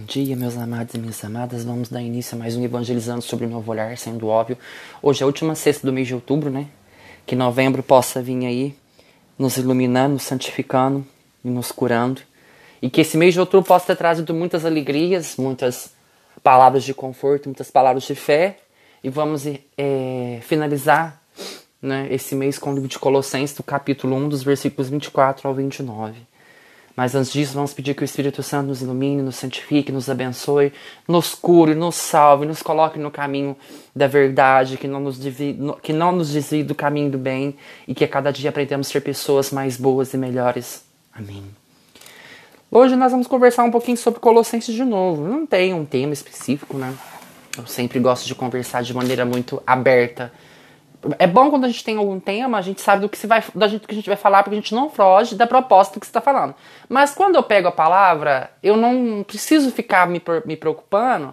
Bom dia, meus amados e minhas amadas. Vamos dar início a mais um Evangelizando sobre o Novo Olhar, sendo óbvio. Hoje é a última sexta do mês de outubro, né? Que novembro possa vir aí, nos iluminando, nos santificando e nos curando. E que esse mês de outubro possa ter trazido muitas alegrias, muitas palavras de conforto, muitas palavras de fé. E vamos é, finalizar né, esse mês com o livro de Colossenses, do capítulo 1, dos versículos 24 ao 29. Mas antes disso, vamos pedir que o Espírito Santo nos ilumine, nos santifique, nos abençoe, nos cure, nos salve, nos coloque no caminho da verdade, que não nos desvie, que não nos desvie do caminho do bem e que a cada dia aprendamos a ser pessoas mais boas e melhores. Amém. Hoje nós vamos conversar um pouquinho sobre Colossenses de novo. Não tem um tema específico, né? Eu sempre gosto de conversar de maneira muito aberta é bom quando a gente tem algum tema, a gente sabe do que, se vai, da gente, que a gente vai falar, porque a gente não foge da proposta que você está falando. Mas quando eu pego a palavra, eu não preciso ficar me, me preocupando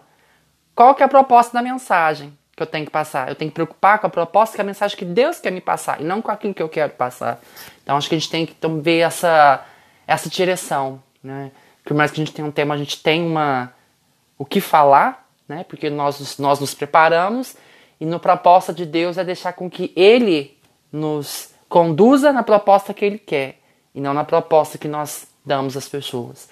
qual que é a proposta da mensagem que eu tenho que passar. Eu tenho que preocupar com a proposta, que é a mensagem que Deus quer me passar, e não com aquilo que eu quero passar. Então acho que a gente tem que então, ver essa, essa direção. Né? Por mais que a gente tenha um tema, a gente tem uma o que falar, né? porque nós, nós nos preparamos e no proposta de Deus é deixar com que Ele nos conduza na proposta que Ele quer e não na proposta que nós damos às pessoas.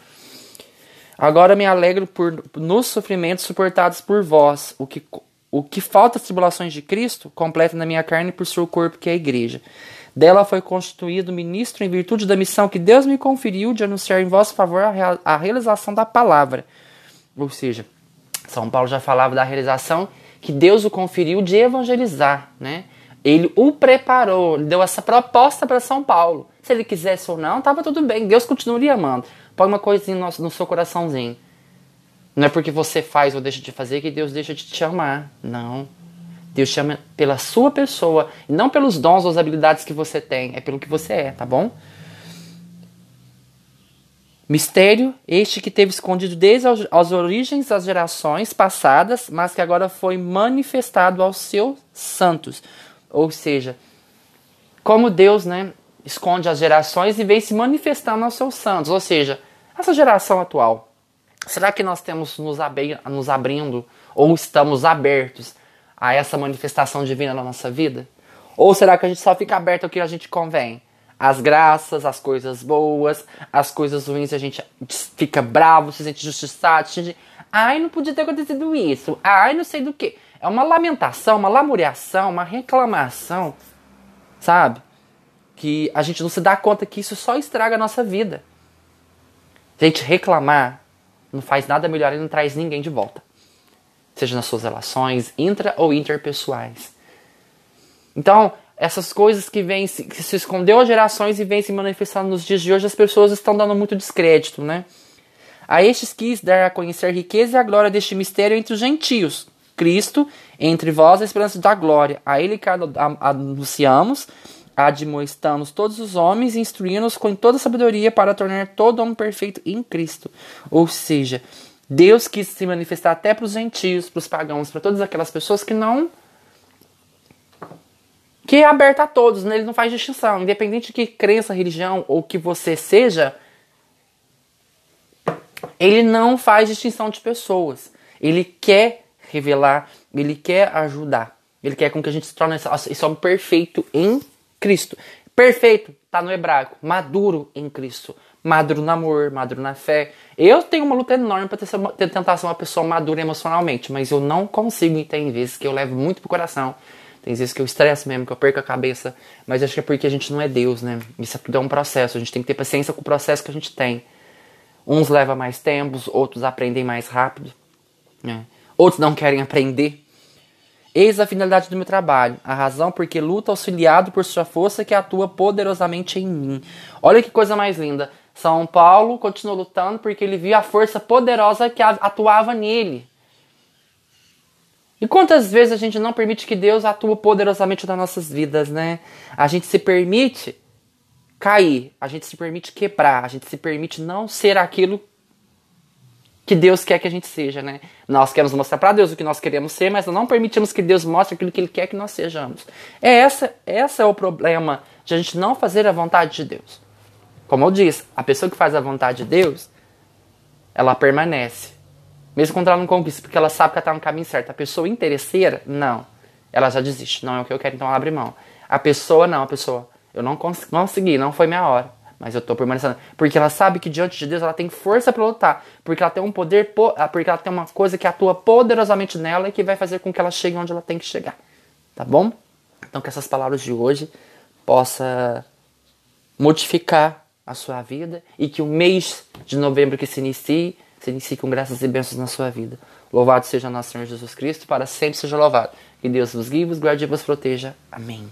Agora me alegro por nos sofrimentos suportados por vós, o que, o que falta às tribulações de Cristo, completa na minha carne por seu corpo, que é a igreja. Dela foi constituído ministro em virtude da missão que Deus me conferiu de anunciar em vosso favor a realização da palavra. Ou seja, São Paulo já falava da realização que Deus o conferiu de evangelizar, né? Ele o preparou, deu essa proposta para São Paulo. Se ele quisesse ou não, estava tudo bem. Deus continuaria amando. Põe uma coisinha no, no seu coraçãozinho. Não é porque você faz ou deixa de fazer que Deus deixa de te amar. Não. Deus chama pela sua pessoa não pelos dons ou as habilidades que você tem. É pelo que você é, tá bom? Mistério este que teve escondido desde as origens das gerações passadas, mas que agora foi manifestado aos seus santos. Ou seja, como Deus né, esconde as gerações e vem se manifestando aos seus santos. Ou seja, essa geração atual, será que nós temos nos, abri nos abrindo ou estamos abertos a essa manifestação divina na nossa vida? Ou será que a gente só fica aberto ao que a gente convém? As graças, as coisas boas, as coisas ruins, a gente fica bravo, se sente justiçado, se sente, ai, não podia ter acontecido isso, ai, não sei do que. É uma lamentação, uma lamuriação, uma reclamação, sabe? Que a gente não se dá conta que isso só estraga a nossa vida. A gente reclamar não faz nada melhor e não traz ninguém de volta. Seja nas suas relações intra ou interpessoais. Então, essas coisas que vêm que se escondeu há gerações e vêm se manifestando nos dias de hoje, as pessoas estão dando muito descrédito, né? A estes quis dar a conhecer a riqueza e a glória deste mistério entre os gentios. Cristo, entre vós, a esperança da glória. A ele que anunciamos, admoestamos todos os homens e instruímos com toda sabedoria para tornar todo homem perfeito em Cristo. Ou seja, Deus quis se manifestar até para os gentios, para os pagãos, para todas aquelas pessoas que não que é aberta a todos, né? ele não faz distinção. Independente de que crença, religião ou que você seja, ele não faz distinção de pessoas. Ele quer revelar, ele quer ajudar. Ele quer com que a gente se torne esse homem perfeito em Cristo. Perfeito está no hebraico, maduro em Cristo. Maduro no amor, maduro na fé. Eu tenho uma luta enorme para tentar ser uma pessoa madura emocionalmente, mas eu não consigo, e tem vezes que eu levo muito pro coração tem vezes que eu estresso mesmo, que eu perco a cabeça. Mas acho que é porque a gente não é Deus, né? Isso tudo é um processo. A gente tem que ter paciência com o processo que a gente tem. Uns levam mais tempo, outros aprendem mais rápido. Né? Outros não querem aprender. Eis a finalidade do meu trabalho, a razão porque luta auxiliado por sua força que atua poderosamente em mim. Olha que coisa mais linda. São Paulo continuou lutando porque ele viu a força poderosa que atuava nele. E quantas vezes a gente não permite que Deus atue poderosamente nas nossas vidas, né? A gente se permite cair, a gente se permite quebrar, a gente se permite não ser aquilo que Deus quer que a gente seja, né? Nós queremos mostrar para Deus o que nós queremos ser, mas não permitimos que Deus mostre aquilo que Ele quer que nós sejamos. É essa, essa é o problema de a gente não fazer a vontade de Deus. Como eu disse, a pessoa que faz a vontade de Deus, ela permanece. Mesmo quando ela não conquista, porque ela sabe que ela está no caminho certo. A pessoa interesseira, não. Ela já desiste. Não é o que eu quero, então ela abre mão. A pessoa, não. A pessoa, eu não cons consegui, não foi minha hora. Mas eu estou permanecendo. Porque ela sabe que diante de Deus ela tem força para lutar. Porque ela tem um poder, ah, porque ela tem uma coisa que atua poderosamente nela e que vai fazer com que ela chegue onde ela tem que chegar. Tá bom? Então que essas palavras de hoje possa modificar a sua vida e que o mês de novembro que se inicie, se com graças e bênçãos na sua vida. Louvado seja nosso Senhor Jesus Cristo, para sempre seja louvado. Que Deus vos guie, vos guarde e vos proteja. Amém.